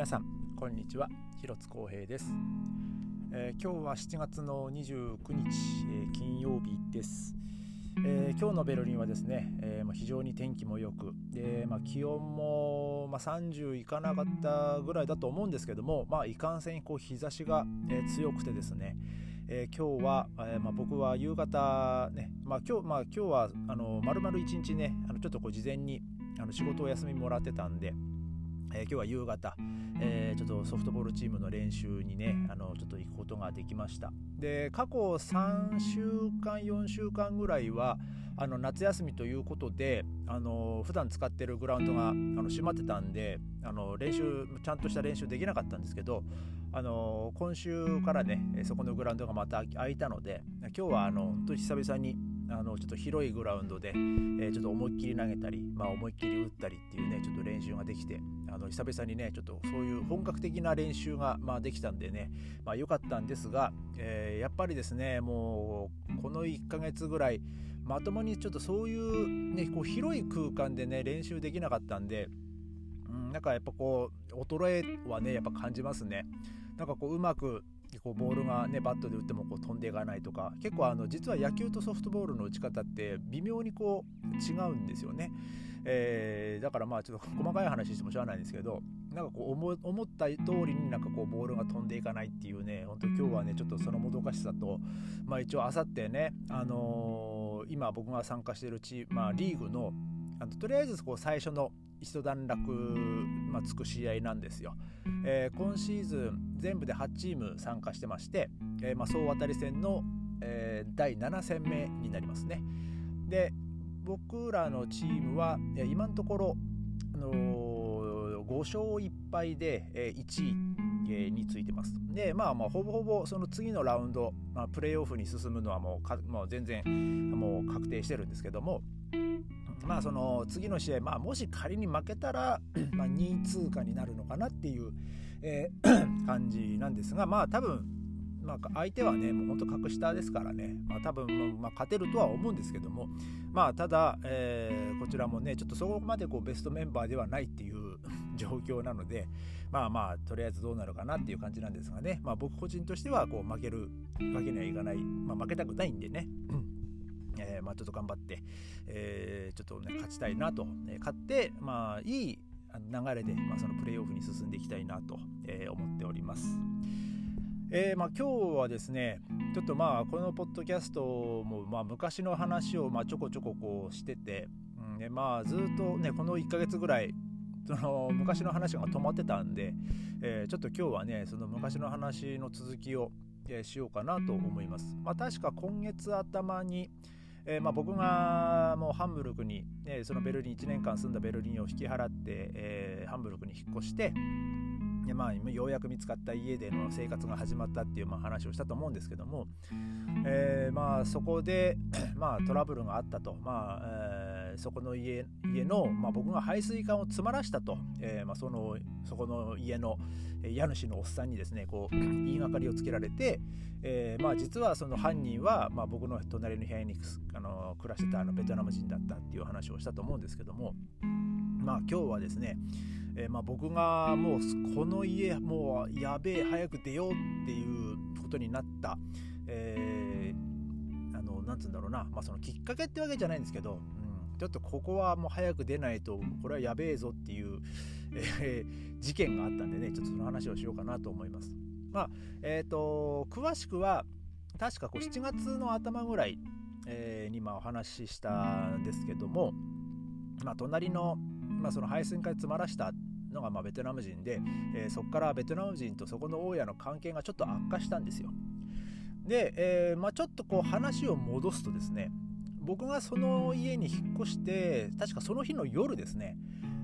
皆さんこんにちは。広津光平です、えー、今日は7月の29日、えー、金曜日です、えー、今日のベルリンはですね、えまあ、非常に天気も良くで、まあ、気温も、まあ、30いかなかったぐらいだと思うんですけども、まあ、いかんせんこう日差しが、え強くてですねえー、今日は、えーまあ、僕は夕方ね、まあ、今日、まあ、今日はあの丸々一日ねあのちょっとこう事前にあの仕事を休みもらってたんで、えー、今日は夕方、えー、ちょっとソフトボールチームの練習にねあのちょっと行くことができました。で過去3週間4週間ぐらいはあの夏休みということであの普段使ってるグラウンドがあの閉まってたんであの練習ちゃんとした練習できなかったんですけどあの今週からねそこのグラウンドがまた空いたので今日はあの本当に久々にあのちょっと広いグラウンドで、えー、ちょっと思いっきり投げたり、まあ、思いっきり打ったりっていうねちょっと練習ができてあの久々にねちょっとそういう本格的な練習が、まあ、できたんでね、まあ、かったんですが、えー、やっぱりですねもうこの1ヶ月ぐらいまともにちょっとそういう,、ね、こう広い空間でね練習できなかったんで、うん、なんかやっぱこう衰えはねやっぱ感じますね。なんかこううまくこうボールがねバットで打ってもこう飛んでいかないとか結構あの実は野球とソフトボールの打ち方って微妙にこう違うんですよね、えー、だからまあちょっと細かい話してもしょうがないんですけどなんかこう思思った通りになんかこうボールが飛んでいかないっていうね本当今日はねちょっとそのもどかしさとまあ一応あさってねあのー、今僕が参加しているチーム、まあ、リーグのあのとりあえずこう最初の一段落、まあ、つく試合なんですよ、えー、今シーズン全部で8チーム参加してまして、えー、まあ、総当たり戦の、えー、第7戦目になりますねで僕らのチームは今のところ、あのー、5勝1敗で、え1位についてます。で、まあまあ、ほぼほぼその次のラウンド、まあ、プレーオフに進むのはもうもう全然もう確定してるんですけども、まあその次の試合、まあ、もし仮に負けたら、まあ、2位通過になるのかなっていう、えー、感じなんですがまあ多分、まあ、相手はねもうほんと格下ですからね、まあ、多分、まあ、勝てるとは思うんですけどもまあただ、えー、こちらもねちょっとそこまでこうベストメンバーではないっていう 状況なのでまあまあとりあえずどうなるかなっていう感じなんですがね、まあ、僕個人としてはこう負けるわけにはいかない、まあ、負けたくないんでねまあ、ちょっと頑張って、えー、ちょっとね勝ちたいなと、え勝ってまあいい流れで、まあ、そのプレーオフに進んでいきたいなと、えー、思っております。えーまあ、今日はですねちょっとまあこのポッドキャストもまあ昔の話をまあちょこちょここうしてて、うんでまあ、ずっとねこの1ヶ月ぐらいその昔の話が止まってたんで、えー、ちょっと今日はねその昔の話の続きを、えー、しようかなと思います。まあ、確か今月頭に、えー、まあ、僕がもうハンブルクに、ね、そのベルリン1年間住んだベルリンを引き払って、えー、ハンブルクに引っ越してで、まあ、ようやく見つかった家での生活が始まったっていう、まあ、話をしたと思うんですけども、えー、まあ、そこで、まあ、トラブルがあったと。まあえそこの家家の、まあ、僕が排水管を詰まらしたと、えー、まあ、そのそこの家の家主のおっさんにですねこう言いがかりをつけられて、えー、まあ、実はその犯人は、まあ、僕の隣の部屋にあの暮らしてたあのベトナム人だったっていう話をしたと思うんですけども、まあ、今日はですね、えー、まあ、僕がもうこの家もうやべえ早く出ようっていうことになった、えー、あのなんつうんだろうな、まあ、そのきっかけってわけじゃないんですけど、ちょっとここはもう早く出ないとこれはやべえぞっていう、えー、事件があったんでねちょっとその話をしようかなと思います。まあえっ、ー、と詳しくは確かこう7月の頭ぐらい、えー、にまあお話ししたんですけども、まあ、隣の、まあ、その配線から詰まらしたのがまあベトナム人で、えー、そこからベトナム人とそこの大家の関係がちょっと悪化したんですよ。で、えーまあ、ちょっとこう話を戻すとですね僕がその家に引っ越して確かその日の夜ですね、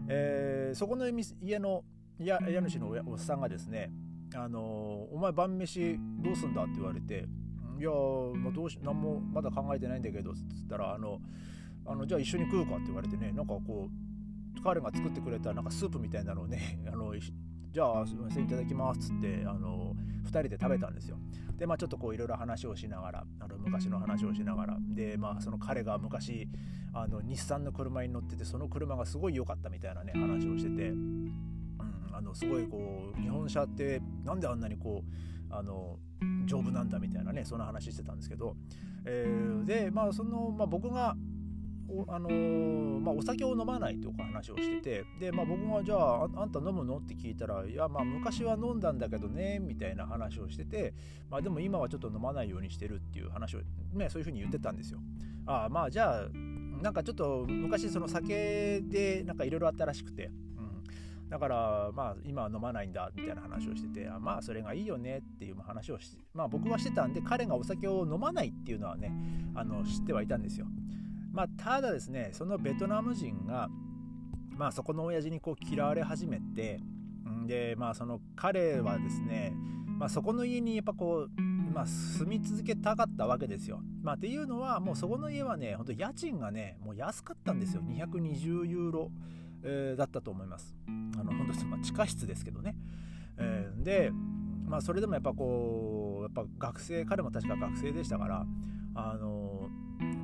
えー、そこの家の家主のおっさんがですね「あのお前晩飯どうすんだ?」って言われて「いやまあ、どうし何もまだ考えてないんだけど」っつったらあのあの「じゃあ一緒に食うか」って言われてねなんかこう彼が作ってくれたなんかスープみたいなのをね あのじゃあすみませんいただきますっつってあの2人で食べたんですよ。でまあちょっとこういろいろ話をしながらあの昔の話をしながらでまあその彼が昔あの日産の車に乗っててその車がすごい良かったみたいなね話をしてて。うんあのすごいこう日本車ってなんであんなにこうあの丈夫なんだみたいなねそんな話してたんですけど、えー、でまあその、まあ、僕がお,、あのー、まあ、お酒を飲まないという話をしててで、まあ、僕が「じゃああんた飲むの?」って聞いたら「いやまあ昔は飲んだんだけどね」みたいな話をしてて、まあ、でも今はちょっと飲まないようにしてるっていう話をねそういうふうに言ってたんですよ。ああまあじゃあなんかちょっと昔その酒でなんかいろいろあったらしくて、うん、だからまあ今は飲まないんだみたいな話をしててあまあそれがいいよねっていう話をしまあ僕はしてたんで彼がお酒を飲まないっていうのはねあの知ってはいたんですよ。まあただですねそのベトナム人がまあそこの親父にこう嫌われ始めてでまあその彼はですねまあ、そこの家にやっぱこうまあ、住み続けたかったわけですよ。まあ、っていうのはもうそこの家はね本当家賃がねもう安かったんですよ220ユーロ、えー、だったと思います。あの本当まあ、地下室ですけどね。えー、で、まあ、それでもやっぱこうやっぱ学生彼も確か学生でしたからあの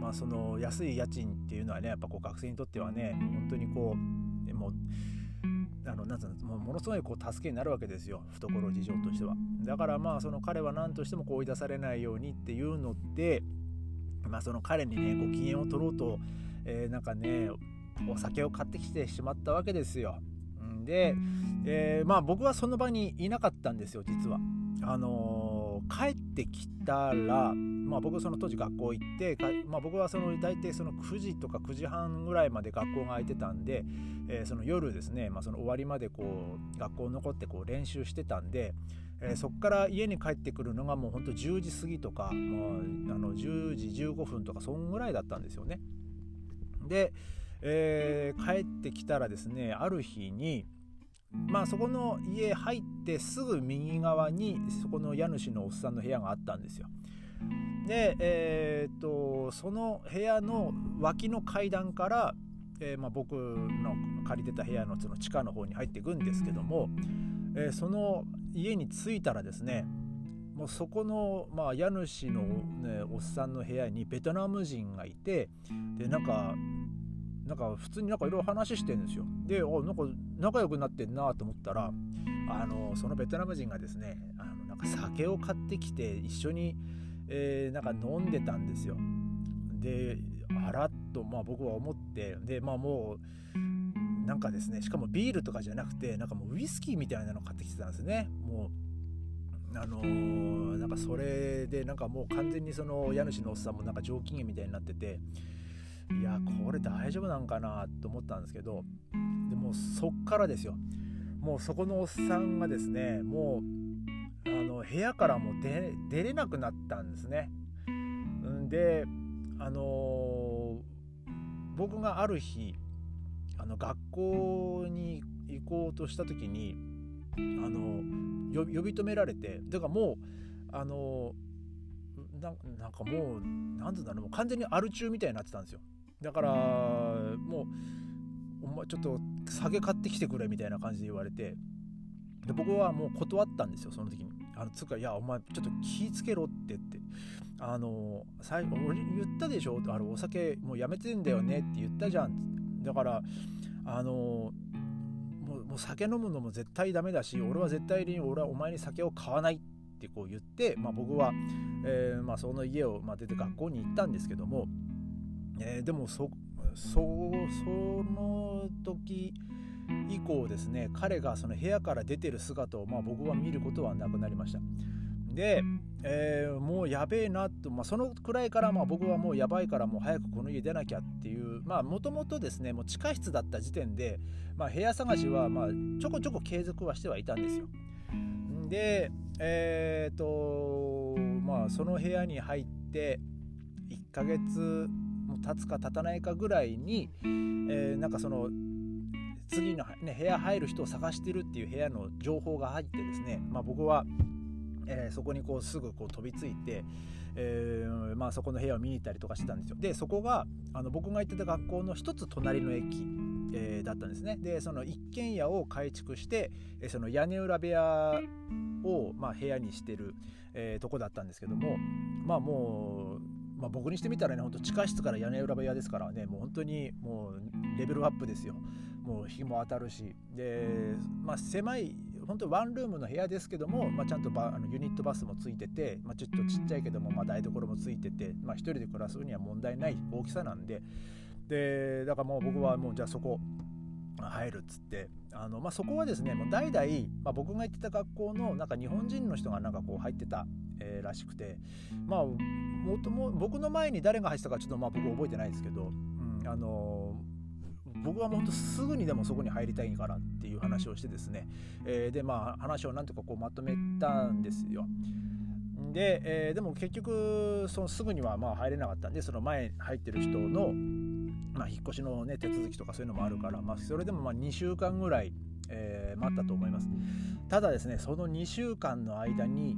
まあ、その安い家賃っていうのはねやっぱこう学生にとってはね本当にこうもうあのなんつうのものすごいこう助けになるわけですよ。懐事情としては。だからまあその彼は何としてもこう追い出されないようにっていうのでまあその彼にねご機嫌を取ろうと、えー、なんかねお酒を買ってきてしまったわけですよ。で、えー、まあ僕はその場にいなかったんですよ実は。あのー、帰ってきたらまあ、僕その当時学校行ってまあ、僕はその大体その9時とか9時半ぐらいまで学校が空いてたんで、えー、その夜ですね、まあ、その終わりまでこう学校残ってこう練習してたんで、えー、そこから家に帰ってくるのがもうほんと10時過ぎとかもうあの10時15分とかそんぐらいだったんですよね。で、えー、帰ってきたらですねある日にまあそこの家入ってすぐ右側にそこの家主のおっさんの部屋があったんですよ。で、えー、っとその部屋の脇の階段から、えー、まあ、僕の借りてた部屋のその地下の方に入っていくんですけども、えー、その家に着いたらですねもうそこの、まあ、家主の、ね、おっさんの部屋にベトナム人がいてでなんかなんか普通になんかいろいろ話してるんですよ。でおなんか仲良くなってんなと思ったらあのそのベトナム人がですねあのなんか酒を買ってきて一緒にえー、なんか飲んでたんですよ。であらっと、まあ、僕は思ってでまあもうなんかですねしかもビールとかじゃなくてなんかもうウイスキーみたいなの買ってきてたんですね。もうあのー、なんかそれでなんかもう完全にその家主のおっさんもなんか上機嫌みたいになってていやこれ大丈夫なんかなと思ったんですけどでもそっからですよもうそこのおっさんがですねもうの部屋からも出れなくなったんですね。であの僕がある日あの学校に行こうとした時にあの呼び止められてだからもうあのなんかもう何て言うんだろう完全にアル中みたいになってたんですよ。だからもうお前ちょっと酒買ってきてくれみたいな感じで言われて。で僕はもう断ったんですよその時に。あのつうかいやお前ちょっと気ぃつけろってって。あの最後俺言ったでしょ？あれお酒もうやめてんだよねって言ったじゃん。だからあのもうもう酒飲むのも絶対ダメだし俺は絶対に俺はお前に酒を買わないってこう言って、まあ、僕は、えーまあ、その家を、まあ、出て学校に行ったんですけども、えー、でもそそその時以降ですね彼がその部屋から出てる姿を、まあ、僕は見ることはなくなりました。で、えー、もうやべえなと、まあ、そのくらいからまあ僕はもうやばいからもう早くこの家出なきゃっていうまあもともとですねもう地下室だった時点で、まあ、部屋探しはまあちょこちょこ継続はしてはいたんですよ。でえっ、とまあその部屋に入って1ヶ月も経つか経たないかぐらいに、えー、なんかその次の、ね、部屋入る人を探してるっていう部屋の情報が入ってですね、まあ、僕は、えー、そこにこうすぐこう飛びついて、えー、まあ、そこの部屋を見に行ったりとかしてたんですよ。でそこがあの僕が行ってた学校の一つ隣の駅、えー、だったんですね。でその一軒家を改築して、えその屋根裏部屋を、まあ、部屋にしてる、えとこだったんですけどもまあもうまあ、僕にしてみたらね、本当地下室から屋根裏部屋ですからね、もう本当にもうレベルアップですよ。もう日も当たるし。で、まあ、狭い、本当ワンルームの部屋ですけども、まあ、ちゃんとバあのユニットバスもついてて、まあ、ちょっとちっちゃいけども、まあ、台所もついてて、まあ、1人で暮らすには問題ない大きさなんで、で、だからもう僕はもうじゃあそこ、入るっつってあの、まあ、そこはですねもう代々、まあ、僕が行ってた学校のなんか日本人の人がなんかこう入ってた、えー、らしくてまあもとも僕の前に誰が入ってたかちょっとまあ僕覚えてないですけど、うん、あの僕はもうほんとすぐにでもそこに入りたいからっていう話をしてですね、えー、でまあ話をなんとかこうまとめたんですよ。で、えー、でも結局そのすぐにはまあ入れなかったんでその前入ってる人のまあ、引っ越しの、ね、手続きとかそういうのもあるから、まあ、それでもまあ2週間ぐらい、えー、待ったと思いますただですねその2週間の間に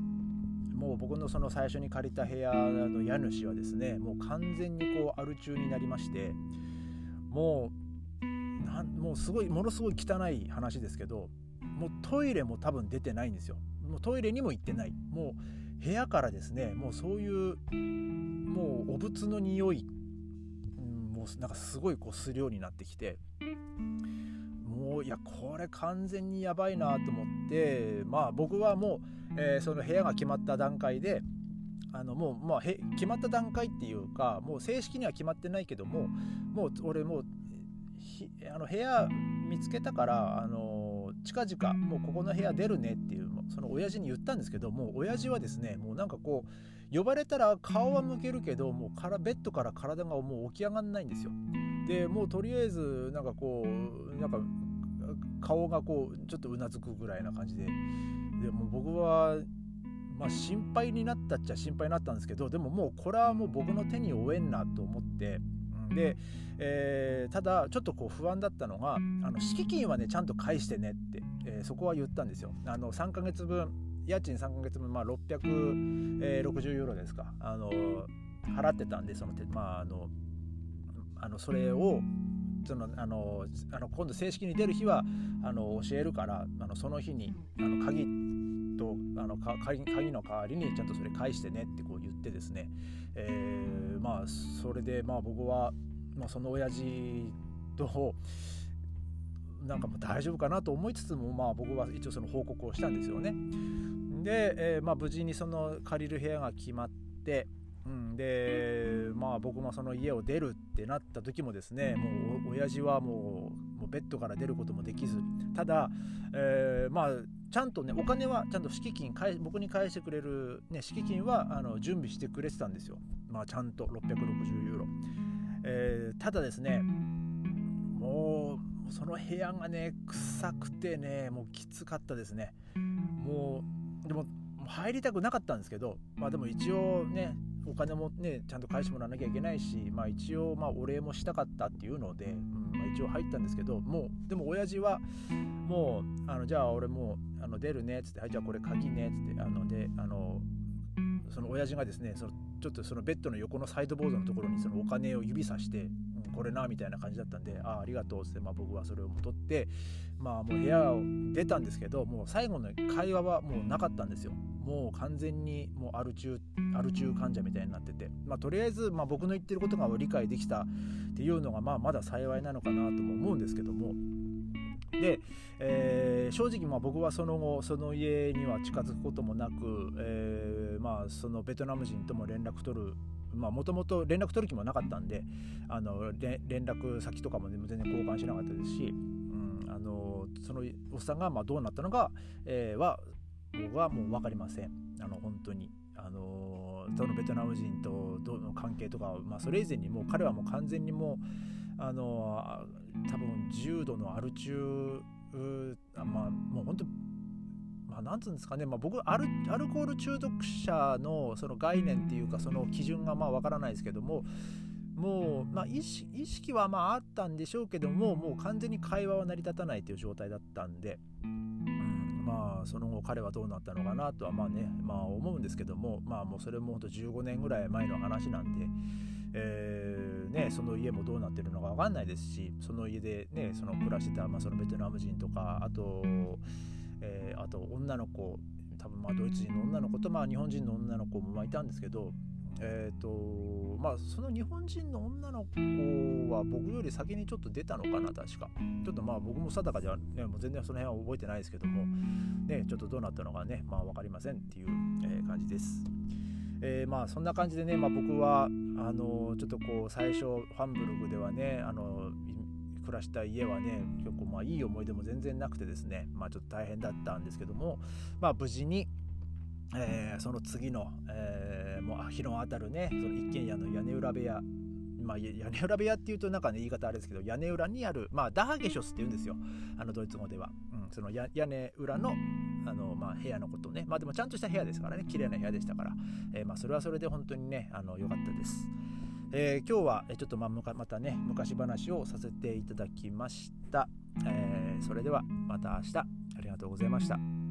もう僕のその最初に借りた部屋の家主はですねもう完全にこうアル中になりましてもうなんもうすごいものすごい汚い話ですけどもうトイレも多分出てないんですよ。もうトイレにも行ってない。もう部屋からですねもうそういうもうお仏の匂いもうなんかすごいこうするようになってきてもういやこれ完全にやばいなと思ってまあ僕はもう、えー、その部屋が決まった段階であのもう、まあ、へ決まった段階っていうかもう正式には決まってないけどももう俺もうあの部屋見つけたからあの近々もうここの部屋出るねっていうその親父に言ったんですけども親父はですねもうなんかこう呼ばれたら顔は向けるけどもうからベッドから体がもう起き上がんないんですよ。でもうとりあえずなんかこうなんか顔がこうちょっとうなずくぐらいな感じで。でも僕はまあ心配になったっちゃ心配になったんですけどでももうこれはもう僕の手に負えんなと思って。で、えー、ただちょっとこう不安だったのがあの敷金はねちゃんと返してねって、えー、そこは言ったんですよ。あの3ヶ月分家賃3ヶ月分、まあ、660ユーロですか。あの払ってたんでその、まあ、あのあのそれをそのあのあの今度正式に出る日はあの教えるからあのその日にあの鍵とあの鍵鍵の代わりにちゃんとそれ返してねってこう言ってですね、えー、まあそれでまあ僕は、まあ、その親父となんかもう大丈夫かなと思いつつもまあ僕は一応その報告をしたんですよね。で、えー、まあ、無事にその借りる部屋が決まって、うん、でまあ僕もその家を出るってなった時もですねもう親父はもうもうベッドから出ることもできず。ただ、えー、まあちゃんとねお金はちゃんと敷金返僕に返してくれる、ね、敷金はあの準備してくれてたんですよ、まあ、ちゃんと。660ユーロ、えー、ただですねもうその部屋がね臭くてねもうきつかったですね。もうでも入りたくなかったんですけどまあでも一応ねお金もねちゃんと返してもらわなきゃいけないしまあ一応まあお礼もしたかったっていうので、うんまあ、一応入ったんですけどもうでも親父はもうあのじゃあ俺もうあの出るねっつってはいじゃあこれ鍵ねっつってあのであのその親父がですねそのちょっとそのベッドの横のサイドボードのところにそのお金を指さして、うん、これなみたいな感じだったんでああありがとうっつって、まあ、僕はそれを取ってまあもう部屋を出たんですけどもう最後の会話はもうなかったんですよ。もう完全にもうアル中アル中患者みたいになってて、まあ、とりあえずまあ僕の言ってることが理解できたっていうのがまあまだ幸いなのかなとも思うんですけどもで、えー、正直まあ僕はその後その家には近づくこともなく、えー、まあそのベトナム人とも連絡取るもともと連絡取る気もなかったんであの連絡先とかも全然交換しなかったですし、うん、あのそのおっさんがまあどうなったのか、えー、は僕はもう分かりませんあの本当に。あのそのベトナム人とどの関係とか、まあ、それ以前にもう彼はもう完全にもうあの多分重度のアル中まあもう本当まあ、なんつうんですかね、まあ、僕アルアルコール中毒者のその概念っていうかその基準がまあ分からないですけどももう、まあ、意識意識はまああったんでしょうけどももう完全に会話は成り立たないという状態だったんで、うん、まあその後彼はどうなったのかなとはまあね、まあ、思うんですけどもまあもうそれも本当15年ぐらい前の話なんで。えーね、その家もどうなってるのか分かんないですしその家で、ね、その暮らしてた、まあ、そのベトナム人とかあと、えー、あと女の子多分まあドイツ人の女の子とまあ日本人の女の子もまいたんですけど、えーとまあ、その日本人の女の子は僕より先にちょっと出たのかな確かちょっとまあ僕も定かでは、ね、もう全然その辺は覚えてないですけども、ね、ちょっとどうなったのかね、まあ、分かりませんっていう、えー、感じです。えー、まあそんな感じでね、まあ、僕はあのちょっとこう最初ファンブルグではねあの暮らした家はね結構まあいい思い出も全然なくてですねまあちょっと大変だったんですけどもまあ無事にえー、その次の、えー、もう日の当たるねその一軒家の屋根裏部屋まあ、屋根裏部屋っていうとなんかね言い方あれですけど屋根裏にある、まあ、ダハゲショスって言うんですよあのドイツ語では、その屋根裏のあの、まあ、部屋のことね。まあでもちゃんとした部屋ですからね。綺麗な部屋でしたから、えー、まあ、それはそれで本当にねあの良かったです、えー、今日はちょっとまあまたね昔話をさせていただきました、えー、それではまた明日。ありがとうございました。